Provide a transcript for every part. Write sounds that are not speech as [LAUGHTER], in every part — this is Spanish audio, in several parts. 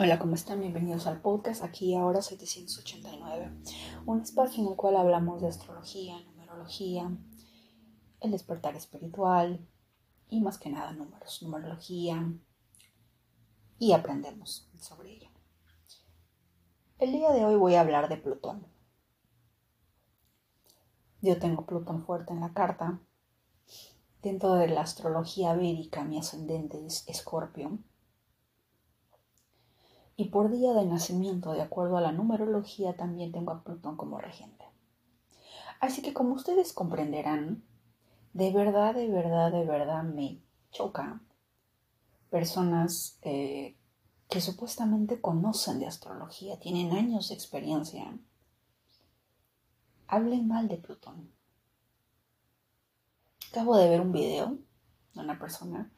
Hola, ¿cómo están? Bienvenidos al podcast aquí ahora 789, un espacio en el cual hablamos de astrología, numerología, el despertar espiritual y más que nada números, numerología y aprendemos sobre ello. El día de hoy voy a hablar de Plutón. Yo tengo Plutón fuerte en la carta. Dentro de la astrología védica mi ascendente es Escorpio y por día de nacimiento, de acuerdo a la numerología, también tengo a Plutón como regente. Así que como ustedes comprenderán, de verdad, de verdad, de verdad me choca personas eh, que supuestamente conocen de astrología, tienen años de experiencia, hablen mal de Plutón. Acabo de ver un video de una persona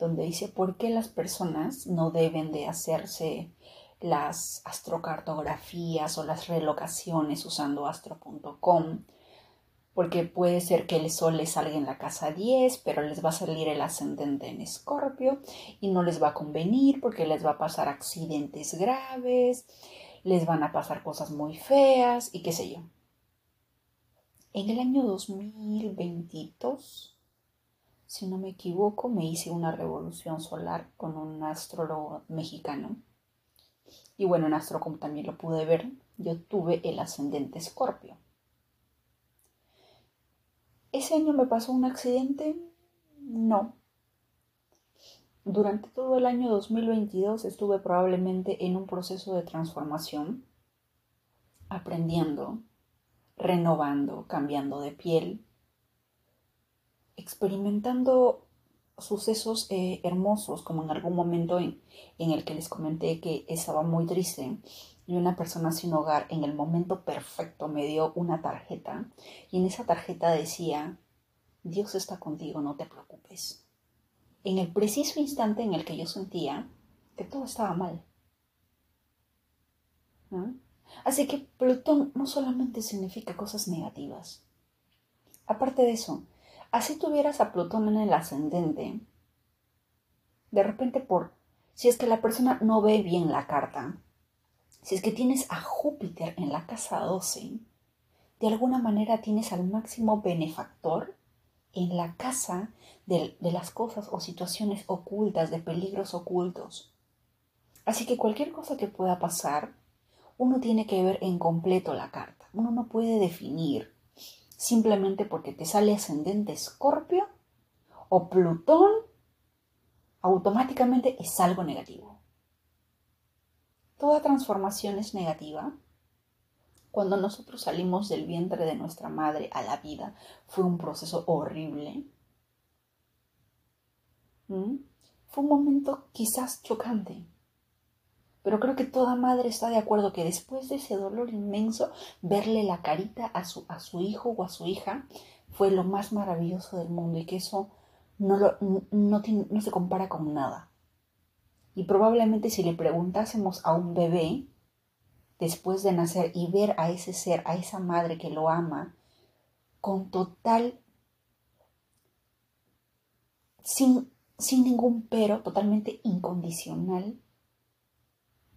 donde dice por qué las personas no deben de hacerse las astrocartografías o las relocaciones usando astro.com, porque puede ser que el sol les salga en la casa 10, pero les va a salir el ascendente en escorpio y no les va a convenir porque les va a pasar accidentes graves, les van a pasar cosas muy feas y qué sé yo. En el año 2022 si no me equivoco, me hice una revolución solar con un astrólogo mexicano. Y bueno, en Astrocom también lo pude ver, yo tuve el ascendente Escorpio. ¿Ese año me pasó un accidente? No. Durante todo el año 2022 estuve probablemente en un proceso de transformación, aprendiendo, renovando, cambiando de piel, experimentando sucesos eh, hermosos, como en algún momento en, en, el que les comenté que estaba muy triste y una persona sin hogar en el momento perfecto me dio una tarjeta y en esa tarjeta decía, Dios está contigo, no te preocupes. En el preciso instante en el que yo sentía que todo estaba mal. Así que Plutón no solamente significa cosas negativas. Aparte de eso, Así tuvieras a Plutón en el ascendente. De repente por, si es que la persona no ve bien la carta, si es que tienes a Júpiter en la casa 12, de alguna manera tienes al máximo benefactor en la casa de, de, las cosas o situaciones ocultas, de peligros ocultos. Así que cualquier cosa que pueda pasar, uno tiene que ver en completo la carta. Uno no puede definir simplemente porque te sale ascendente Escorpio o Plutón, automáticamente es algo negativo. Toda transformación es negativa. Cuando nosotros salimos del vientre de nuestra madre a la vida, fue un proceso horrible. ¿Mm? Fue un momento quizás chocante, pero creo que toda madre está de acuerdo que después de ese dolor inmenso, verle la carita a su, a su hijo o a su hija fue lo más maravilloso del mundo y que eso no, lo, no, no se compara con nada. Y probablemente si le preguntásemos a un bebé después de nacer y ver a ese ser, a esa madre que lo ama, con total, sin, sin ningún pero, totalmente incondicional,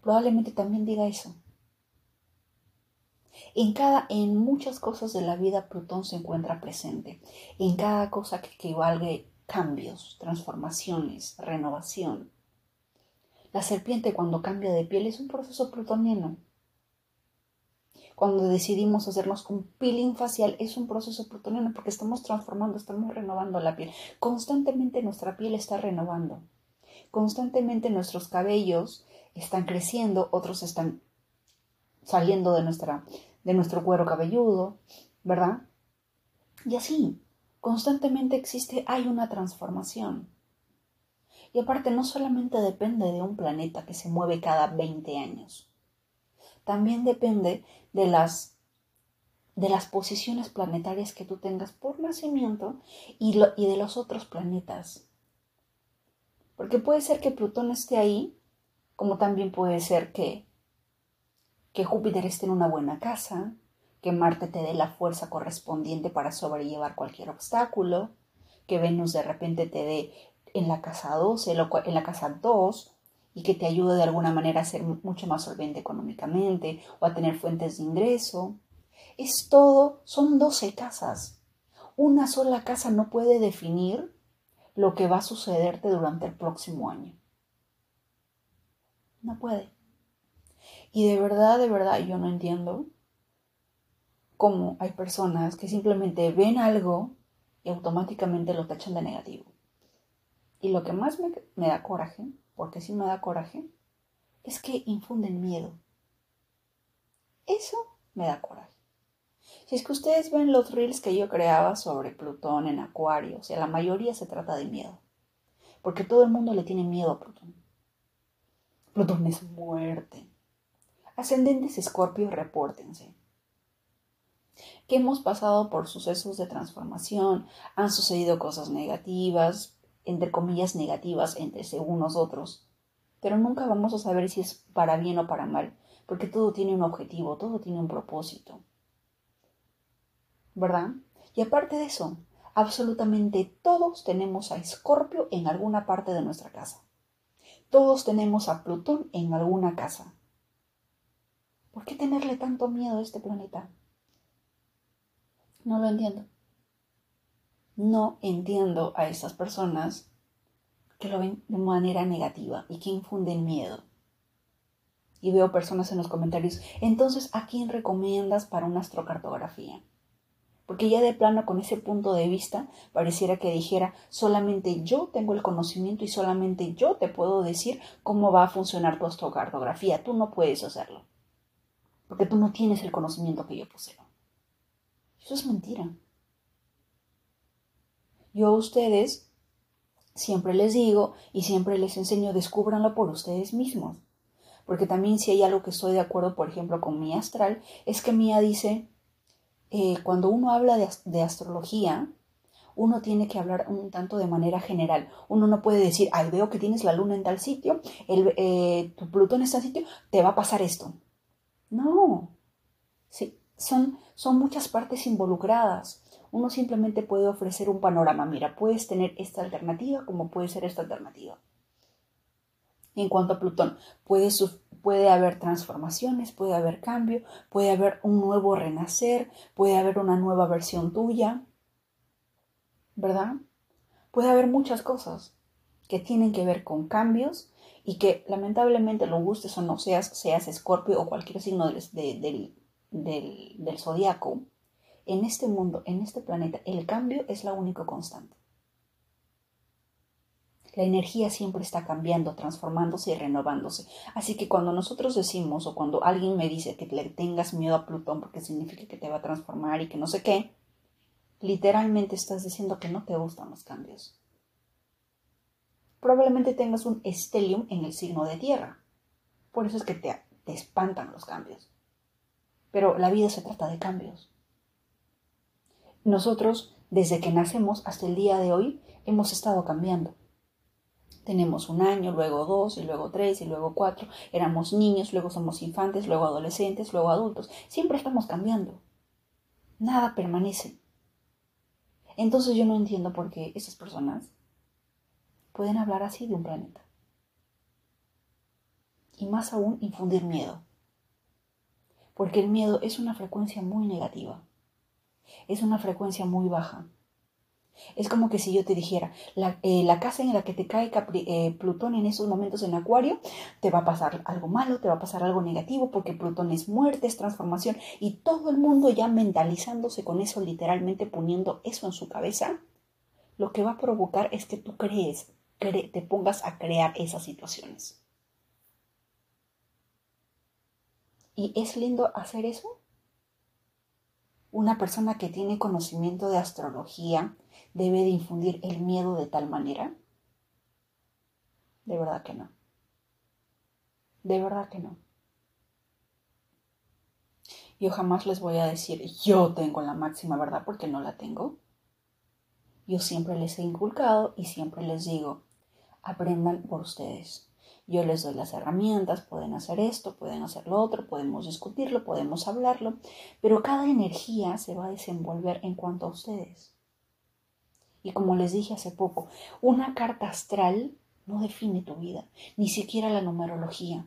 probablemente también diga eso. En, cada, en muchas cosas de la vida Plutón se encuentra presente. En cada cosa que equivalga cambios, transformaciones, renovación. La serpiente cuando cambia de piel es un proceso plutoniano. Cuando decidimos hacernos un peeling facial es un proceso plutoniano porque estamos transformando, estamos renovando la piel. Constantemente nuestra piel está renovando. Constantemente nuestros cabellos están creciendo, otros están saliendo de, nuestra, de nuestro cuero cabelludo, ¿verdad? Y así, constantemente existe, hay una transformación. Y aparte, no solamente depende de un planeta que se mueve cada 20 años, también depende de las, de las posiciones planetarias que tú tengas por nacimiento y, y de los otros planetas. Porque puede ser que Plutón esté ahí como también puede ser que, que Júpiter esté en una buena casa, que Marte te dé la fuerza correspondiente para sobrellevar cualquier obstáculo, que Venus de repente te dé en la casa 12, en la casa 2, y que te ayude de alguna manera a ser mucho más solvente económicamente o a tener fuentes de ingreso. Es todo, son 12 casas. Una sola casa no puede definir lo que va a sucederte durante el próximo año. No puede. Y de verdad, de verdad, yo no entiendo cómo hay personas que simplemente ven algo y automáticamente lo tachan de negativo. Y lo que más me, da coraje, porque sí me da coraje, es que infunden miedo. Eso me da coraje. Si es que ustedes ven los reels que yo creaba sobre Plutón en Acuario, o sea, la mayoría se trata de miedo. Porque todo el mundo le tiene miedo a Plutón. Plutón es muerte. Ascendentes Escorpio, repórtense. Que hemos pasado por sucesos de transformación, han sucedido cosas negativas, entre comillas negativas entre según nosotros, pero nunca vamos a saber si es para bien o para mal, porque todo tiene un objetivo, todo tiene un propósito. ¿Verdad? Y aparte de eso, absolutamente todos tenemos a Escorpio en alguna parte de nuestra casa. Todos tenemos a Plutón en alguna casa. ¿Por qué tenerle tanto miedo a este planeta? No lo entiendo. No entiendo a estas personas que lo ven de manera negativa y que infunden miedo. Y veo personas en los comentarios, entonces, ¿a quién recomiendas para una astrocartografía? Porque ya de plano con ese punto de vista pareciera que dijera, solamente yo tengo el conocimiento y solamente yo te puedo decir cómo va a funcionar tu astrocartografía. Tú no puedes hacerlo. Porque tú no tienes el conocimiento que yo poseo. Eso es mentira. Yo a ustedes siempre les digo y siempre les enseño, descúbranlo por ustedes mismos. Porque también si hay algo que estoy de acuerdo, por ejemplo, con mi astral, es que Mía dice, eh, cuando uno habla de, astrología, uno tiene que hablar un tanto de manera general. Uno no puede decir, ay, veo que tienes la luna en tal sitio, el, eh, tu Plutón en tal sitio, te va a pasar esto. No, sí, son, son muchas partes involucradas uno simplemente puede ofrecer un panorama. Mira, puedes tener esta alternativa como puede ser esta alternativa. En cuanto a Plutón, puede, puede haber transformaciones, puede haber cambio, puede haber un nuevo renacer, puede haber una nueva versión tuya, ¿verdad? Puede haber muchas cosas que tienen que ver con cambios y que lamentablemente lo gustes o no seas, seas escorpio o cualquier signo del, del, del, del zodiaco, en este mundo, en este planeta, el cambio es la única constante. La energía siempre está cambiando, transformándose y renovándose. Así que cuando nosotros decimos o cuando alguien me dice que le tengas miedo a Plutón porque significa que te va a transformar y que no sé qué, literalmente estás diciendo que no te gustan los cambios. Probablemente tengas un estelium en el signo de tierra. Por eso es que te, te espantan los cambios. Pero la vida se trata de cambios. Nosotros, desde que nacemos hasta el día de hoy, hemos estado cambiando. Tenemos un año, luego dos, y luego tres, y luego cuatro. Éramos niños, luego somos infantes, luego adolescentes, luego adultos. Siempre estamos cambiando. Nada permanece. Entonces yo no entiendo por qué esas personas pueden hablar así de un planeta. Y más aún infundir miedo. Porque el miedo es una frecuencia muy negativa es una frecuencia muy baja. Es como que si yo te dijera, la, eh, casa en la que te cae eh, Plutón en esos momentos en Acuario, te va a pasar algo malo, te va a pasar algo negativo, porque Plutón es muerte, es transformación, y todo el mundo ya mentalizándose con eso, literalmente poniendo eso en su cabeza, lo que va a provocar es que tú crees, te pongas a crear esas situaciones. ¿Y es lindo hacer eso? Una persona que tiene conocimiento de astrología debe de infundir el miedo de tal manera. De verdad que no. De verdad que no. Yo jamás les voy a decir, yo tengo la máxima verdad porque no la tengo. Yo siempre les he inculcado y siempre les digo, aprendan por ustedes. Yo les doy las herramientas, pueden hacer esto, pueden hacer lo otro, podemos discutirlo, podemos hablarlo, pero cada energía se va a desenvolver en cuanto a ustedes. Y como les dije hace poco, una carta astral no define tu vida, ni siquiera la numerología.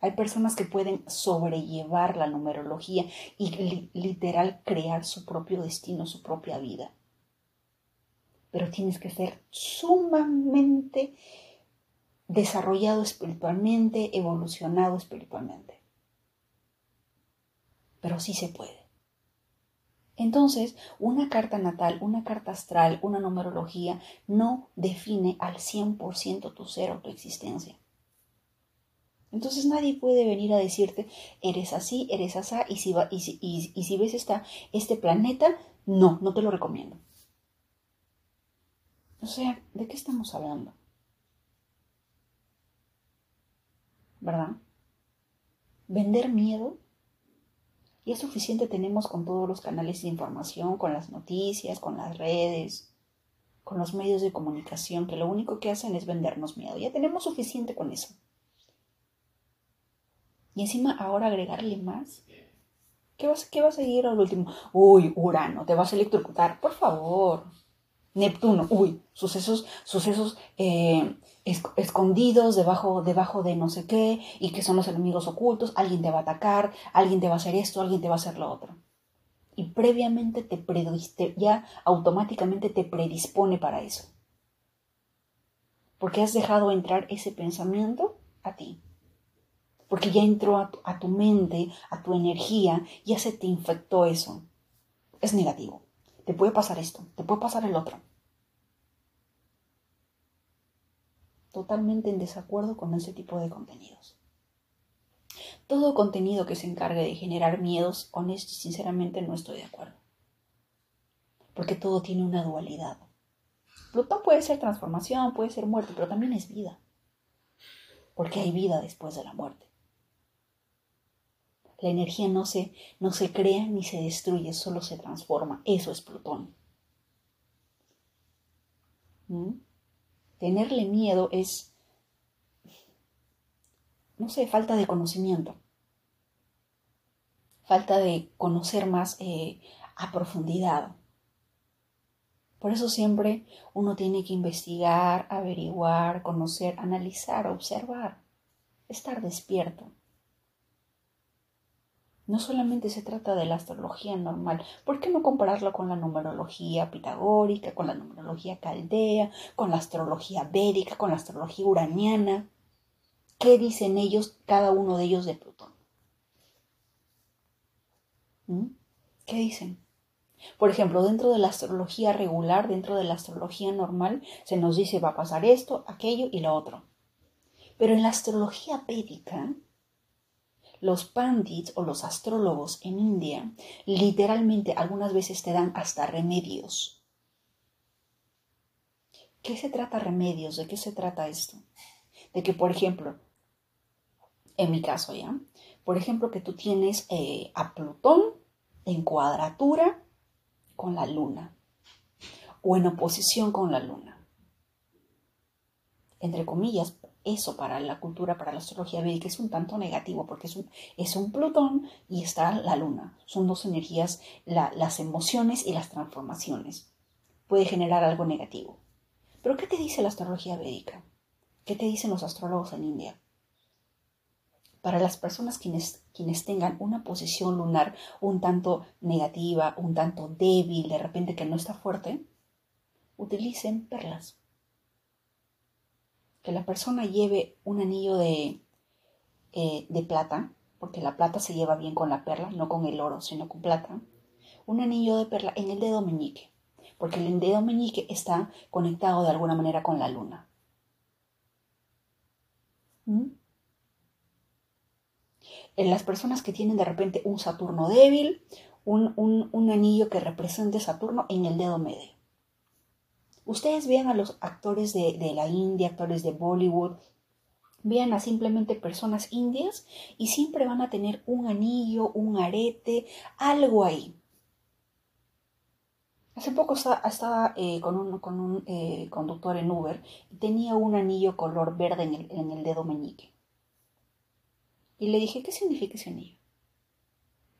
Hay personas que pueden sobrellevar la numerología y literal crear su propio destino, su propia vida. Pero tienes que ser sumamente desarrollado espiritualmente, evolucionado espiritualmente. Pero sí se puede. Entonces, una carta natal, una carta astral, una numerología no define al 100% tu ser o tu existencia. Entonces nadie puede venir a decirte, eres así, eres así, y si, va, si, si ves esta, este planeta, no, no te lo recomiendo. O sea, ¿de qué estamos hablando? ¿Verdad? ¿Vender miedo? Y es suficiente tenemos con todos los canales de información, con las noticias, con las redes, con los medios de comunicación, que lo único que hacen es vendernos miedo. Ya tenemos suficiente con eso. Y encima ahora agregarle más. ¿Qué va, qué va a seguir al último? Uy, Urano, te vas a electrocutar, por favor. Neptuno, uy, sucesos, sucesos eh, escondidos debajo, debajo de no sé qué y que son los enemigos ocultos, alguien te va a atacar, alguien te va a hacer esto, alguien te va a hacer lo otro. Y previamente te, te ya automáticamente te predispone para eso. Porque has dejado entrar ese pensamiento a ti porque ya entró a tu, mente, a tu energía, ya se te infectó eso. Es negativo. Te puede pasar esto, te puede pasar el otro. Totalmente en desacuerdo con ese tipo de contenidos. Todo contenido que se encargue de generar miedos, honesto y sinceramente no estoy de acuerdo. Porque todo tiene una dualidad. Plutón puede ser transformación, puede ser muerte, pero también es vida. Porque hay vida después de la muerte. La energía no se, no se crea ni se destruye, solo se transforma. Eso es Plutón. ¿Mm? Tenerle miedo es, no sé, falta de conocimiento. Falta de conocer más eh, a profundidad. Por eso siempre uno tiene que investigar, averiguar, conocer, analizar, observar, estar despierto. No solamente se trata de la astrología normal, ¿por qué no compararlo con la numerología pitagórica, con la numerología caldea, con la astrología védica, con la astrología uraniana? ¿Qué dicen ellos, cada uno de ellos de Plutón? ¿Mm? ¿Qué dicen? Por ejemplo, dentro de la astrología regular, dentro de la astrología normal, se nos dice va a pasar esto, aquello y lo otro. Pero en la astrología védica, los pandits o los astrólogos en India literalmente algunas veces te dan hasta remedios. ¿Qué se trata remedios? ¿De qué se trata esto? De que, por ejemplo, en mi caso ya, por ejemplo, que tú tienes eh, a Plutón en cuadratura con la luna o en oposición con la luna. Entre comillas, eso para la cultura, para la astrología védica es un tanto negativo porque es un, es un Plutón y está la luna. Son dos energías, las emociones y las transformaciones. Puede generar algo negativo. Pero ¿qué te dice la astrología védica? ¿Qué te dicen los astrólogos en India? Para las personas quienes, quienes tengan una posición lunar un tanto negativa, un tanto débil, de repente que no está fuerte, utilicen perlas que la persona lleve un anillo de, eh, de plata, porque la plata se lleva bien con la perla, no con el oro, sino con plata, un anillo de perla en el dedo meñique, porque el dedo meñique está conectado de alguna manera con la luna. ¿Mm? En las personas que tienen de repente un Saturno débil, un, un anillo que represente Saturno en el dedo medio. Ustedes vean a los actores de, la India, actores de Bollywood, vean a simplemente personas indias y siempre van a tener un anillo, un arete, algo ahí. Hace poco estaba eh, con un, con un eh, conductor en Uber y tenía un anillo color verde en el, en el dedo meñique. Y le dije, ¿qué significa ese anillo?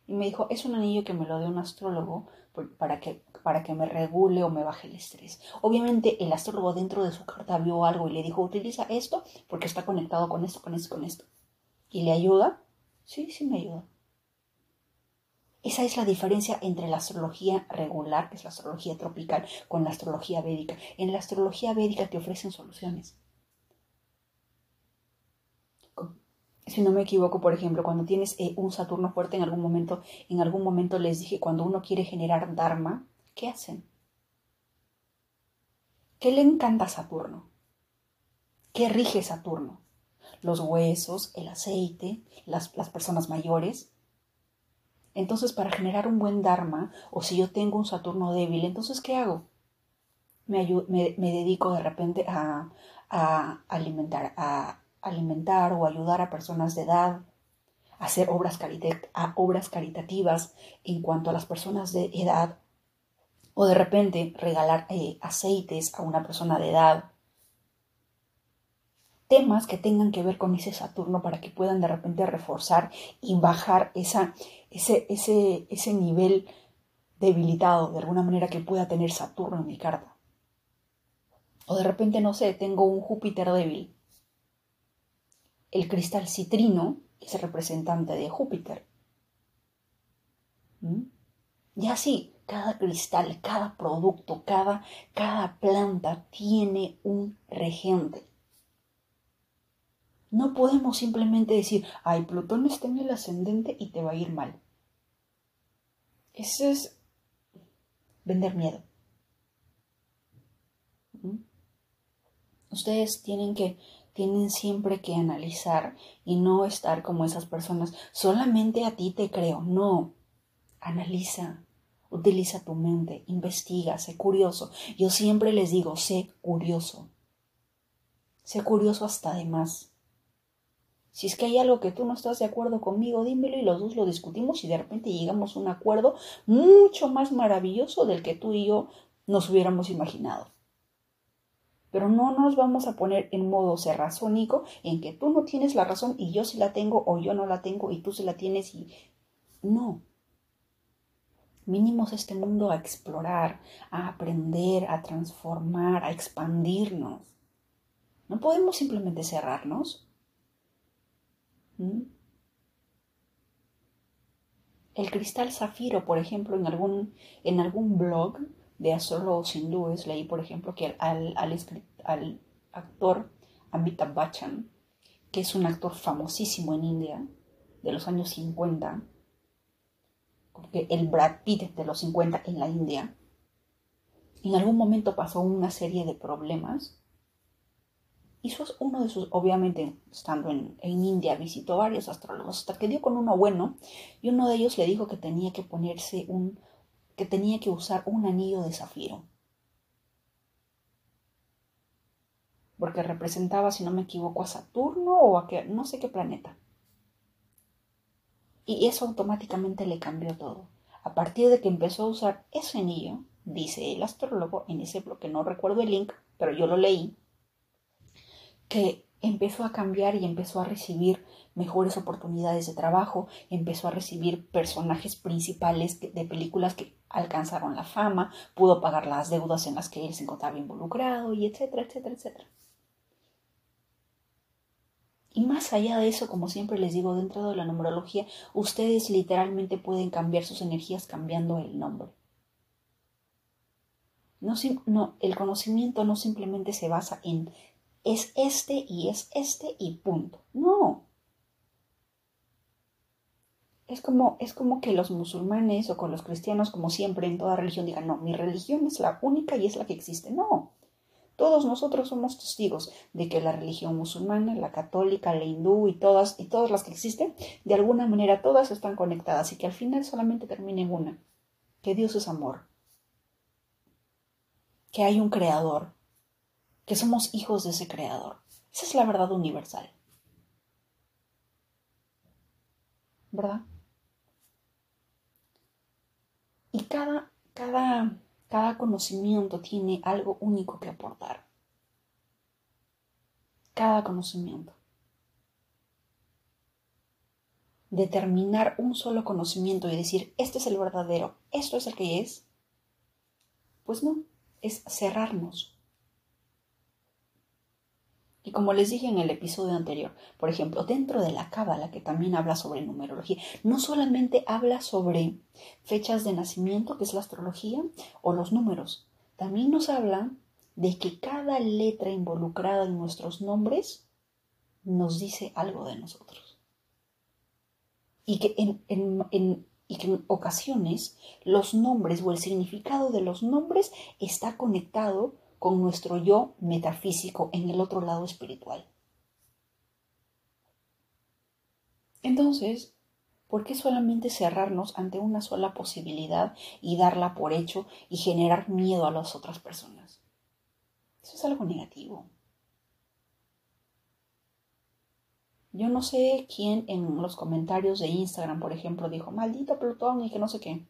Y me dijo, es un anillo que me lo dio un astrólogo para que, para que me regule o me baje el estrés. Obviamente el astrólogo dentro de su carta vio algo y le dijo, utiliza esto porque está conectado con esto, con esto, con esto. ¿Y le ayuda? Sí, sí me ayuda. Esa es la diferencia entre la astrología regular, que es la astrología tropical, con la astrología védica. En la astrología védica te ofrecen soluciones. Si no me equivoco, por ejemplo, cuando tienes eh, un Saturno fuerte en algún momento, en algún momento les dije, cuando uno quiere generar Dharma, ¿qué hacen? ¿Qué le encanta a Saturno? ¿Qué rige Saturno? Los huesos, el aceite, las, las personas mayores, entonces, para generar un buen Dharma, o si yo tengo un Saturno débil, entonces, ¿qué hago? Me, dedico de repente a, alimentar, a alimentar o ayudar a personas de edad, hacer obras, a obras caritativas en cuanto a las personas de edad, o de repente regalar eh, aceites a una persona de edad, temas que tengan que ver con ese Saturno para que puedan de repente reforzar y bajar esa, ese, ese, ese nivel debilitado de alguna manera que pueda tener Saturno en mi carta. O de repente, no sé, tengo un Júpiter débil. El cristal citrino es el representante de Júpiter. ¿Mm? Y así, cada cristal, cada producto, cada, cada planta tiene un regente. No podemos simplemente decir, ay, Plutón está en el ascendente y te va a ir mal. Eso es vender miedo. ¿Mm? Ustedes tienen que, tienen siempre que analizar y no estar como esas personas. Solamente a ti te creo. No. Analiza. Utiliza tu mente. Investiga. Sé curioso. Yo siempre les digo, sé curioso. Sé curioso hasta de más. Si es que hay algo que tú no estás de acuerdo conmigo, dímelo y los dos lo discutimos y de repente llegamos a un acuerdo mucho más maravilloso del que tú y yo nos hubiéramos imaginado. Pero no nos vamos a poner en modo cerrazónico en que tú no tienes la razón y yo sí la tengo o yo no la tengo y tú sí la tienes y no. Vinimos a este mundo a explorar, a aprender, a transformar, a expandirnos. No podemos simplemente cerrarnos. El cristal zafiro, por ejemplo, en algún, en algún blog de astrólogos hindúes, leí, por ejemplo, que al, al, actor Amitabh Bachchan, que es un actor famosísimo en India, de los años 50, porque el Brad Pitt de los 50 en la India, en algún momento pasó una serie de problemas Hizo uno de sus, obviamente, estando en, India, visitó varios astrólogos hasta que dio con uno bueno y uno de ellos le dijo que tenía que ponerse un, tenía que usar un anillo de zafiro. Porque representaba, si no me equivoco, a Saturno o a que, no sé qué planeta. Y eso automáticamente le cambió todo. A partir de que empezó a usar ese anillo, dice el astrólogo en ese bloque, no recuerdo el link, pero yo lo leí, que empezó a cambiar y empezó a recibir mejores oportunidades de trabajo, empezó a recibir personajes principales de películas que alcanzaron la fama, pudo pagar las deudas en las que él se encontraba involucrado y etcétera, etcétera, etcétera. Y más allá de eso, como siempre les digo, dentro de la numerología, ustedes literalmente pueden cambiar sus energías cambiando el nombre. No, el conocimiento no simplemente se basa en es este y es este y punto. No. Es como, es como que los musulmanes o con los cristianos, como siempre en toda religión, digan, no, mi religión es la única y es la que existe. No. Todos nosotros somos testigos de que la religión musulmana, la católica, la hindú y todas, y todas las que existen, de alguna manera todas están conectadas y que al final solamente termina en una, que Dios es amor, que hay un creador, que somos hijos de ese creador. Esa es la verdad universal. ¿Verdad? Y cada, cada, cada conocimiento tiene algo único que aportar. Cada conocimiento. determinar un solo conocimiento y decir, este es el verdadero, esto es el que es, pues no, es cerrarnos. Y como les dije en el episodio anterior, por ejemplo, dentro de la cábala, que también habla sobre numerología, no solamente habla sobre fechas de nacimiento, que es la astrología, o los números, también nos habla de que cada letra involucrada en nuestros nombres nos dice algo de nosotros. Y que en, y que en ocasiones los nombres o el significado de los nombres está conectado con nuestro yo metafísico en el otro lado espiritual. Entonces, ¿por qué solamente cerrarnos ante una sola posibilidad y darla por hecho y generar miedo a las otras personas? Eso es algo negativo. Yo no sé quién en los comentarios de Instagram, por ejemplo, dijo, maldito Plutón y que no sé qué.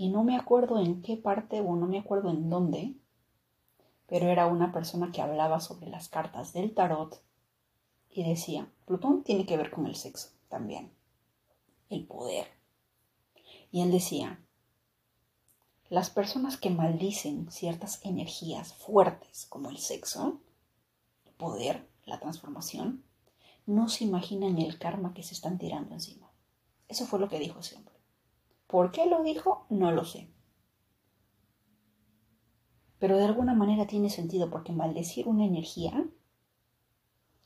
Y no me acuerdo en qué parte o no me acuerdo en dónde, pero era una persona que hablaba sobre las cartas del tarot y decía, Plutón tiene que ver con el sexo también, el poder. Y él decía, las personas que maldicen ciertas energías fuertes como el sexo, el poder, la transformación, no se imaginan el karma que se están tirando encima. Eso fue lo que dijo hombre. ¿Por qué lo dijo? No lo sé. Pero de alguna manera tiene sentido porque maldecir una energía,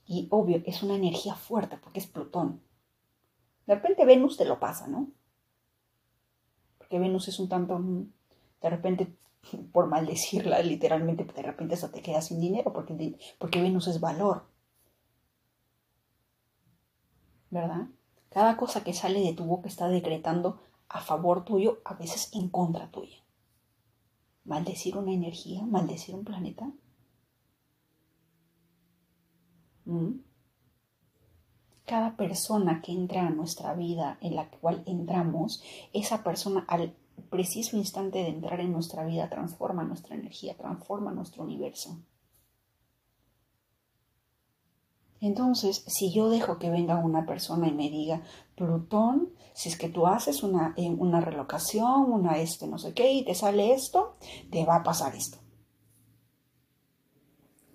y obvio, es una energía fuerte porque es Plutón. De repente Venus te lo pasa, ¿no? Porque Venus es un tanto, de repente, [LAUGHS] por maldecirla, literalmente, de repente hasta te quedas sin dinero porque, porque Venus es valor. ¿verdad? Cada cosa que sale de tu boca está decretando a favor tuyo, a veces en contra tuya. Maldecir una energía, maldecir un planeta. ¿Mm? Cada persona que entra a nuestra vida, en la cual entramos, esa persona al preciso instante de entrar en nuestra vida transforma nuestra energía, transforma nuestro universo. Entonces, si yo dejo que venga una persona y me diga, Plutón, si es que tú haces una, eh, una relocación, una este, no sé qué, y te sale esto, te va a pasar esto.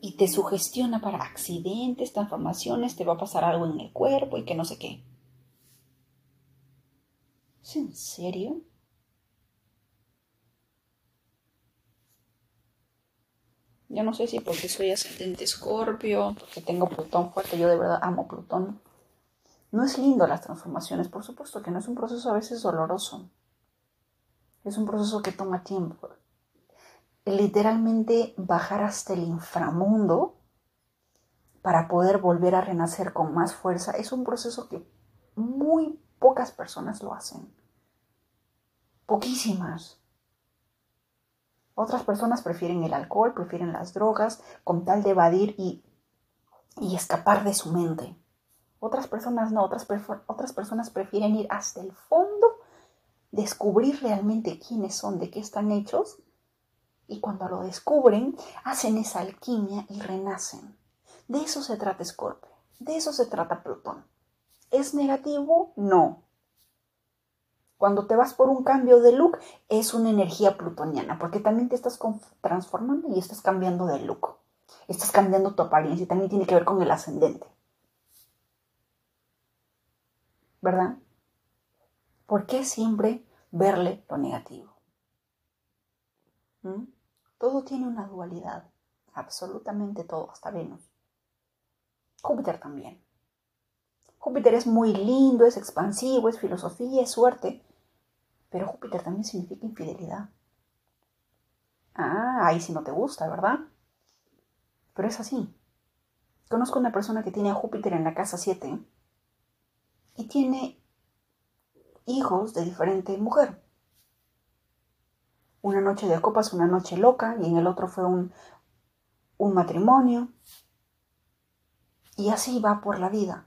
Y te sugestiona para accidentes, transformaciones, te va a pasar algo en el cuerpo y que no sé qué. ¿Es en serio? Yo no sé si porque soy ascendente escorpio, porque tengo Plutón fuerte, yo de verdad amo Plutón. No es lindo las transformaciones, por supuesto que no es un proceso a veces doloroso. Es un proceso que toma tiempo. Literalmente bajar hasta el inframundo para poder volver a renacer con más fuerza es un proceso que muy pocas personas lo hacen. Poquísimas. Otras personas prefieren el alcohol, prefieren las drogas, con tal de evadir y, escapar de su mente. Otras personas no, otras, otras personas prefieren ir hasta el fondo, descubrir realmente quiénes son, de qué están hechos, y cuando lo descubren, hacen esa alquimia y renacen. De eso se trata Scorpio, de eso se trata Plutón. ¿Es negativo? No. Cuando te vas por un cambio de look, es una energía plutoniana, porque también te estás transformando y estás cambiando de look. Estás cambiando tu apariencia y también tiene que ver con el ascendente. ¿Verdad? ¿Por qué siempre verle lo negativo? ¿Mm? Todo tiene una dualidad, absolutamente todo, hasta Venus. Júpiter también. Júpiter es muy lindo, es expansivo, es filosofía, es suerte, pero Júpiter también significa infidelidad. Ah, ahí sí no te gusta, ¿verdad? Pero es así. Conozco una persona que tiene a Júpiter en la casa 7 y tiene hijos de diferente mujer. Una noche de copas, una noche loca, y en el otro fue un, un matrimonio. Y así va por la vida.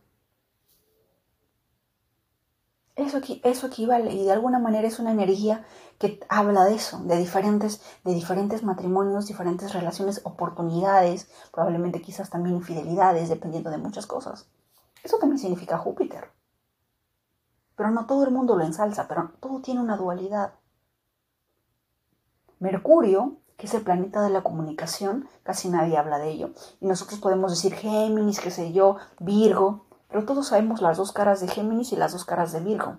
Eso, eso equivale y de alguna manera es una energía que habla de eso, de diferentes, de diferentes matrimonios, diferentes relaciones, oportunidades, probablemente quizás también infidelidades, dependiendo de muchas cosas. Eso también significa Júpiter. Pero no todo el mundo lo ensalza, pero todo tiene una dualidad. Mercurio, que es el planeta de la comunicación, casi nadie habla de ello. Y nosotros podemos decir Géminis, qué sé yo, Virgo, pero todos sabemos las dos caras de Géminis y las dos caras de Virgo.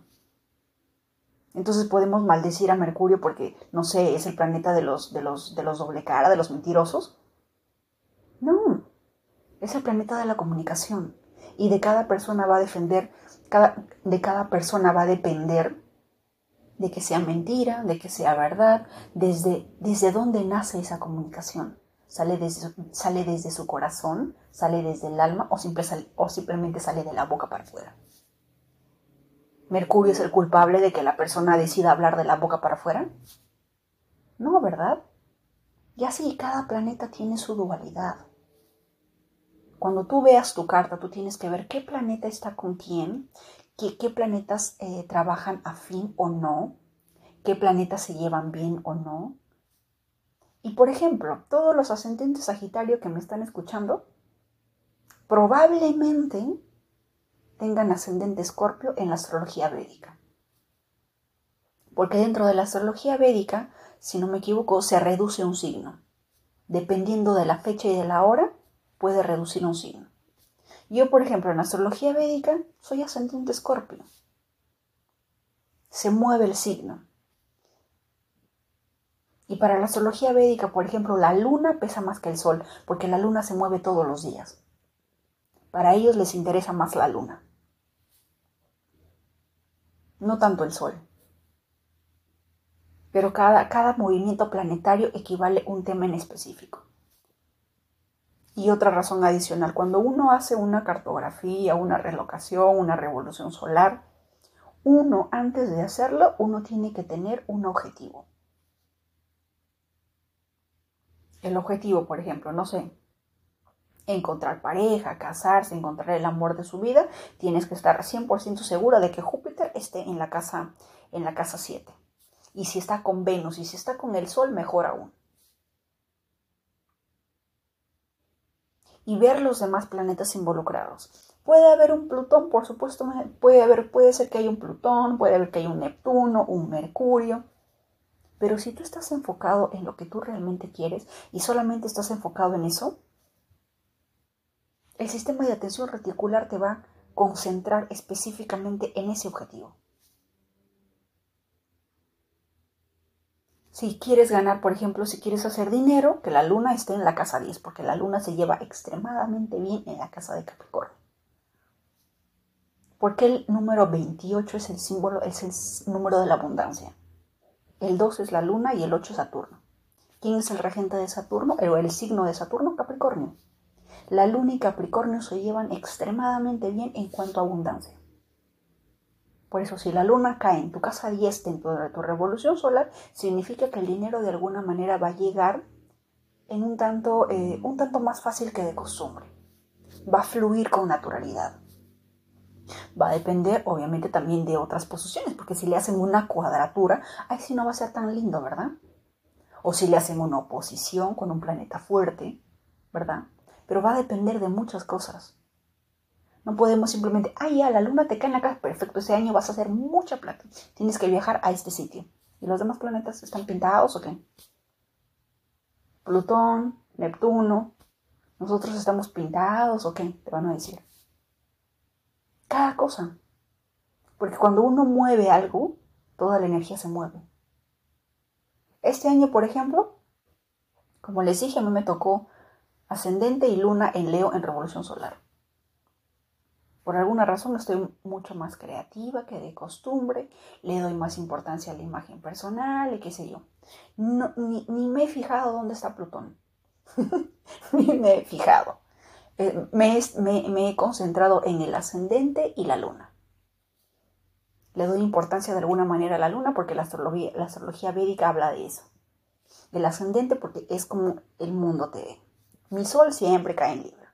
Entonces podemos maldecir a Mercurio porque, no sé, es el planeta de los, de los, de los doble cara, de los mentirosos. No, es el planeta de la comunicación. Y de cada persona va a defender, de cada persona va a depender de que sea mentira, de que sea verdad, desde, desde dónde nace esa comunicación. Sale desde, sale desde su corazón, sale desde el alma o, o simplemente sale de la boca para afuera. ¿Mercurio es el culpable de que la persona decida hablar de la boca para afuera? No, ¿verdad? Y así cada planeta tiene su dualidad. Cuando tú veas tu carta, tú tienes que ver qué planeta está con quién, qué, qué planetas eh, trabajan afín o no, qué planetas se llevan bien o no. Y por ejemplo, todos los ascendentes Sagitario que me están escuchando, probablemente tengan ascendente escorpio en la astrología védica. Porque dentro de la astrología védica, si no me equivoco, se reduce un signo. Dependiendo de la fecha y de la hora, puede reducir un signo. Yo, por ejemplo, en astrología védica soy ascendente escorpio. Se mueve el signo. Y para la astrología védica, por ejemplo, la luna pesa más que el sol, porque la luna se mueve todos los días. Para ellos les interesa más la luna no tanto el Sol. Pero cada, movimiento planetario equivale a un tema en específico. Y otra razón adicional, cuando uno hace una cartografía, una relocación, una revolución solar, uno antes de hacerlo, uno tiene que tener un objetivo. El objetivo, por ejemplo, no sé, encontrar pareja, casarse, encontrar el amor de su vida, tienes que estar 100% segura de que Júpiter esté en la casa en la casa 7. Y si está con Venus y si está con el Sol, mejor aún. Y ver los demás planetas involucrados. Puede haber un Plutón, por supuesto, puede haber, puede ser que haya un Plutón, puede haber que haya un Neptuno, un Mercurio. Pero si tú estás enfocado en lo que tú realmente quieres y solamente estás enfocado en eso, el sistema de atención reticular te va a concentrar específicamente en ese objetivo. Si quieres ganar, por ejemplo, si quieres hacer dinero, que la luna esté en la casa 10, porque la luna se lleva extremadamente bien en la casa de Capricornio. Porque el número 28 es el símbolo, es el número de la abundancia. El 2 es la luna y el 8 es Saturno. ¿Quién es el regente de Saturno? El, el signo de Saturno, Capricornio la luna y Capricornio se llevan extremadamente bien en cuanto a abundancia. Por eso, si la luna cae en tu casa 10 dentro de tu revolución solar, significa que el dinero de alguna manera va a llegar en un tanto, eh, un tanto más fácil que de costumbre. Va a fluir con naturalidad. Va a depender, obviamente, también de otras posiciones, porque si le hacen una cuadratura, ahí sí no va a ser tan lindo, ¿verdad? O si le hacen una oposición con un planeta fuerte, ¿verdad? pero va a depender de muchas cosas. No podemos simplemente, ah, ya, la luna te cae en la perfecto, ese año vas a hacer mucha plata. Tienes que viajar a este sitio. ¿Y los demás planetas están pintados o qué? Plutón, Neptuno, nosotros estamos pintados o qué, te van a decir. Cada cosa. Porque cuando uno mueve algo, toda la energía se mueve. Este año, por ejemplo, como les dije, a mí me tocó ascendente y luna en Leo en revolución solar. Por alguna razón estoy mucho más creativa que de costumbre, le doy más importancia a la imagen personal y qué sé yo. ni, me he fijado dónde está Plutón. [LAUGHS] ni me he fijado. Eh, me, he concentrado en el ascendente y la luna. Le doy importancia de alguna manera a la luna porque la astrología, la védica habla de eso. El ascendente porque es como el mundo te ve. Mi sol siempre cae en Libra.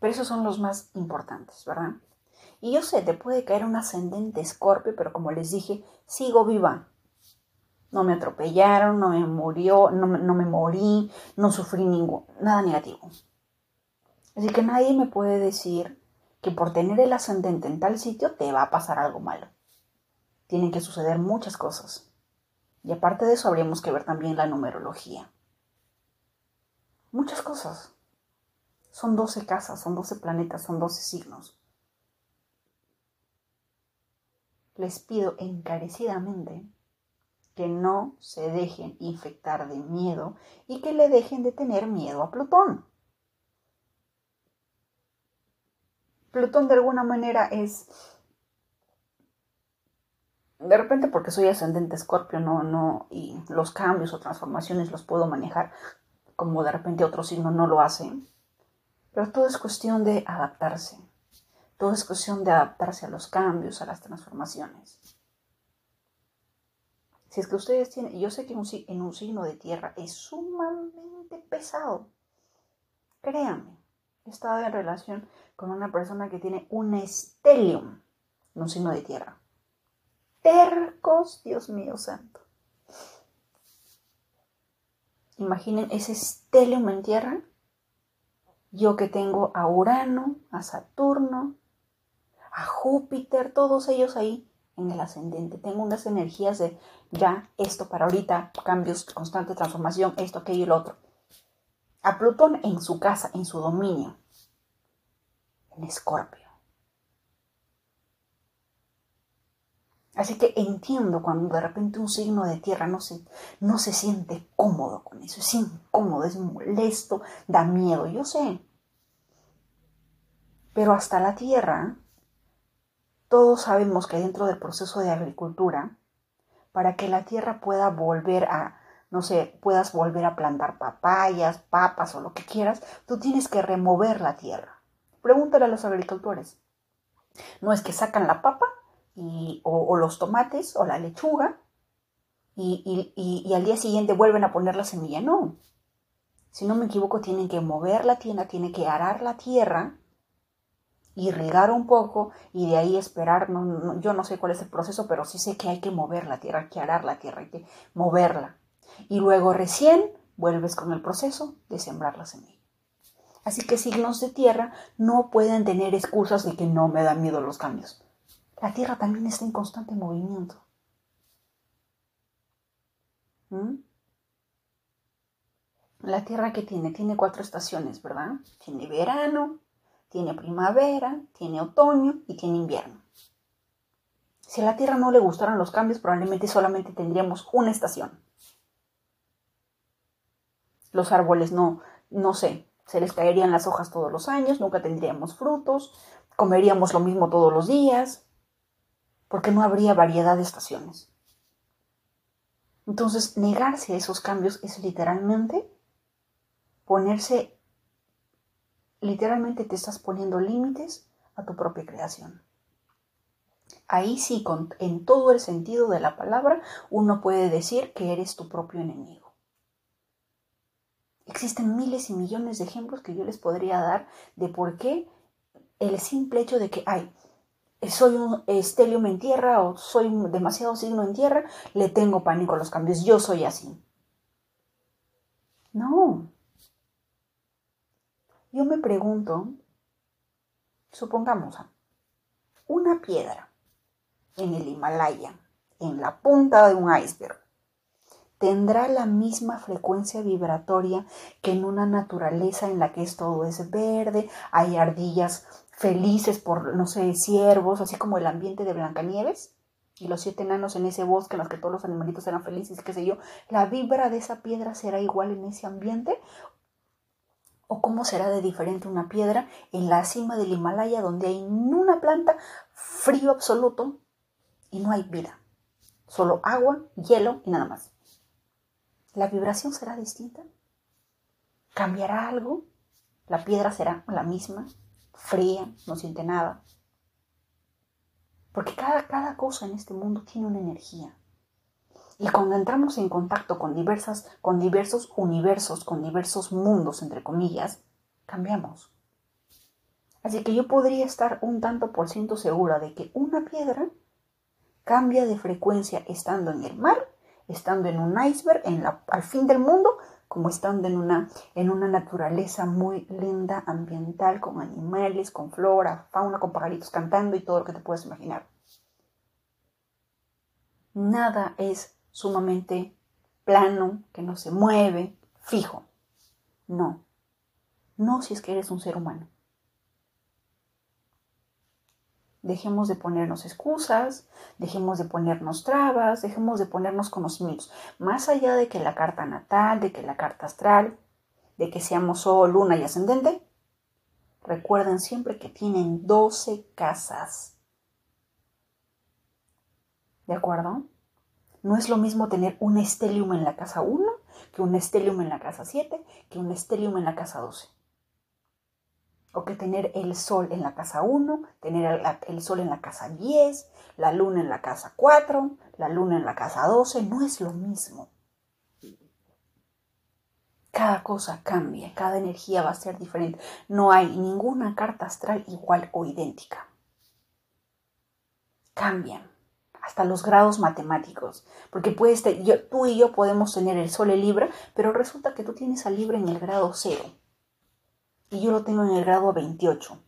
Pero esos son los más importantes, ¿verdad? Y yo sé, te puede caer un ascendente escorpio, pero como les dije, sigo viva. No me atropellaron, no me murió, no, me morí, no sufrí ningún, nada negativo. Así que nadie me puede decir que por tener el ascendente en tal sitio te va a pasar algo malo. Tienen que suceder muchas cosas. Y aparte de eso habríamos que ver también la numerología. Muchas cosas. Son 12 casas, son 12 planetas, son 12 signos. Les pido encarecidamente que no se dejen infectar de miedo y que le dejen de tener miedo a Plutón. Plutón de alguna manera es de repente porque soy ascendente escorpio, no, no, y los cambios o transformaciones los puedo manejar como de repente otro signo no lo hace. Pero todo es cuestión de adaptarse. Todo es cuestión de adaptarse a los cambios, a las transformaciones. Si es que ustedes tienen, yo sé que en un signo de tierra es sumamente pesado. Créanme, he estado en relación con una persona que tiene un estelium un signo de tierra. Tercos, Dios mío santo. Imaginen ese estelium en tierra. Yo que tengo a Urano, a Saturno, a Júpiter, todos ellos ahí en el ascendente. Tengo unas energías de ya, esto para ahorita, cambios, constante transformación, esto, aquello y lo otro. A Plutón en su casa, en su dominio, en Escorpio. Así que entiendo cuando de repente un signo de tierra no se, no se siente cómodo con eso, es incómodo, es molesto, da miedo, yo sé. Pero hasta la tierra, todos sabemos que dentro del proceso de agricultura, para que la tierra pueda volver a, no sé, puedas volver a plantar papayas, papas o lo que quieras, tú tienes que remover la tierra. Pregúntale a los agricultores. No es que sacan la papa o, los tomates o la lechuga y, al día siguiente vuelven a poner la semilla. No. Si no me equivoco, tienen que mover la tierra, tienen que arar la tierra, irrigar un poco y de ahí esperar. yo no sé cuál es el proceso, pero sí sé que hay que mover la tierra, hay que arar la tierra, hay que moverla. Y luego recién vuelves con el proceso de sembrar la semilla. Así que signos de tierra no pueden tener excusas de que no me dan miedo los cambios. La Tierra también está en constante movimiento. ¿Mm? La Tierra que tiene, tiene cuatro estaciones, ¿verdad? Tiene verano, tiene primavera, tiene otoño y tiene invierno. Si a la Tierra no le gustaran los cambios, probablemente solamente tendríamos una estación. Los árboles no, no sé, se les caerían las hojas todos los años, nunca tendríamos frutos, comeríamos lo mismo todos los días, porque no habría variedad de estaciones. Entonces, negarse a esos cambios es literalmente ponerse, literalmente te estás poniendo límites a tu propia creación. Ahí sí, con, en todo el sentido de la palabra, uno puede decir que eres tu propio enemigo. Existen miles y millones de ejemplos que yo les podría dar de por qué el simple hecho de que hay soy un estelium en tierra o soy demasiado signo en tierra, le tengo pánico a los cambios. Yo soy así. No. Yo me pregunto, supongamos, una piedra en el Himalaya, en la punta de un iceberg, tendrá la misma frecuencia vibratoria que en una naturaleza en la que todo es verde, hay ardillas felices por, no sé, ciervos, así como el ambiente de Blancanieves y los siete enanos en ese bosque en los que todos los animalitos eran felices, qué sé yo, ¿la vibra de esa piedra será igual en ese ambiente? ¿O cómo será de diferente una piedra en la cima del Himalaya donde hay una planta, frío absoluto y no hay vida? Solo agua, hielo y nada más. ¿La vibración será distinta? ¿Cambiará algo? ¿La piedra será la misma? fría, no siente nada. Porque cada, cada cosa en este mundo tiene una energía. Y cuando entramos en contacto con, diversas, con diversos universos, con diversos mundos, entre comillas, cambiamos. Así que yo podría estar un tanto por ciento segura de que una piedra cambia de frecuencia estando en el mar, estando en un iceberg, en al fin del mundo, como estando en una, en una naturaleza muy linda, ambiental, con animales, con flora, fauna, con pajaritos cantando y todo lo que te puedes imaginar. Nada es sumamente plano, que no se mueve, fijo. No. No si es que eres un ser humano. Dejemos de ponernos excusas, dejemos de ponernos trabas, dejemos de ponernos conocimientos. Más allá de que la carta natal, de que la carta astral, de que seamos Sol, Luna y Ascendente, recuerden siempre que tienen 12 casas. ¿De acuerdo? No es lo mismo tener un estelium en la casa 1 que un estelium en la casa 7 que un estelium en la casa 12 o que tener el sol en la casa 1, tener el, sol en la casa 10, la luna en la casa 4, la luna en la casa 12, no es lo mismo. Cada cosa cambia, cada energía va a ser diferente. No hay ninguna carta astral igual o idéntica. Cambian hasta los grados matemáticos, porque puedes, tú y yo podemos tener el sol en Libra, pero resulta que tú tienes a Libra en el grado 0 y yo lo tengo en el grado 28.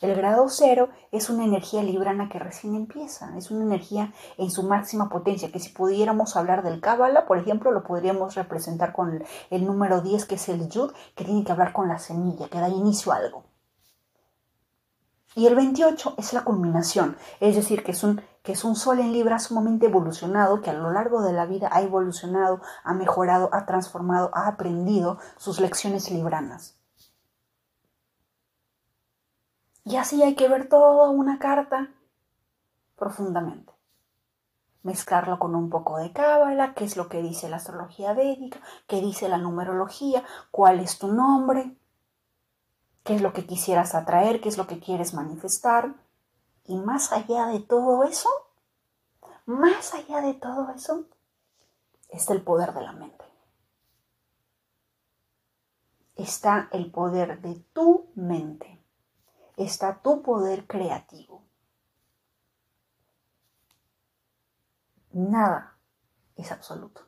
El grado 0 es una energía librana que recién empieza, es una energía en su máxima potencia, que si pudiéramos hablar del Cábala, por ejemplo, lo podríamos representar con el, número 10, que es el Yud, que tiene que hablar con la semilla, que da inicio a algo. Y el 28 es la culminación, es decir, que es un, que es un sol en Libra sumamente evolucionado, que a lo largo de la vida ha evolucionado, ha mejorado, ha transformado, ha aprendido sus lecciones libranas. Y así hay que ver toda una carta profundamente. Mezclarlo con un poco de cábala, qué es lo que dice la astrología védica, qué dice la numerología, cuál es tu nombre, qué es lo que quisieras atraer, qué es lo que quieres manifestar. Y más allá de todo eso, más allá de todo eso, está el poder de la mente. Está el poder de tu mente está tu poder creativo. Nada es absoluto.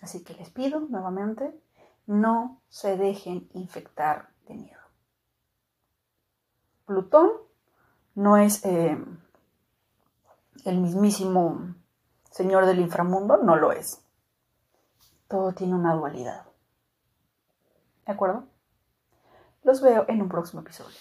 Así que les pido nuevamente, no se dejen infectar de miedo. Plutón no es eh, el mismísimo señor del inframundo, no lo es. Todo tiene una dualidad. ¿De acuerdo? Los veo en un próximo episodio.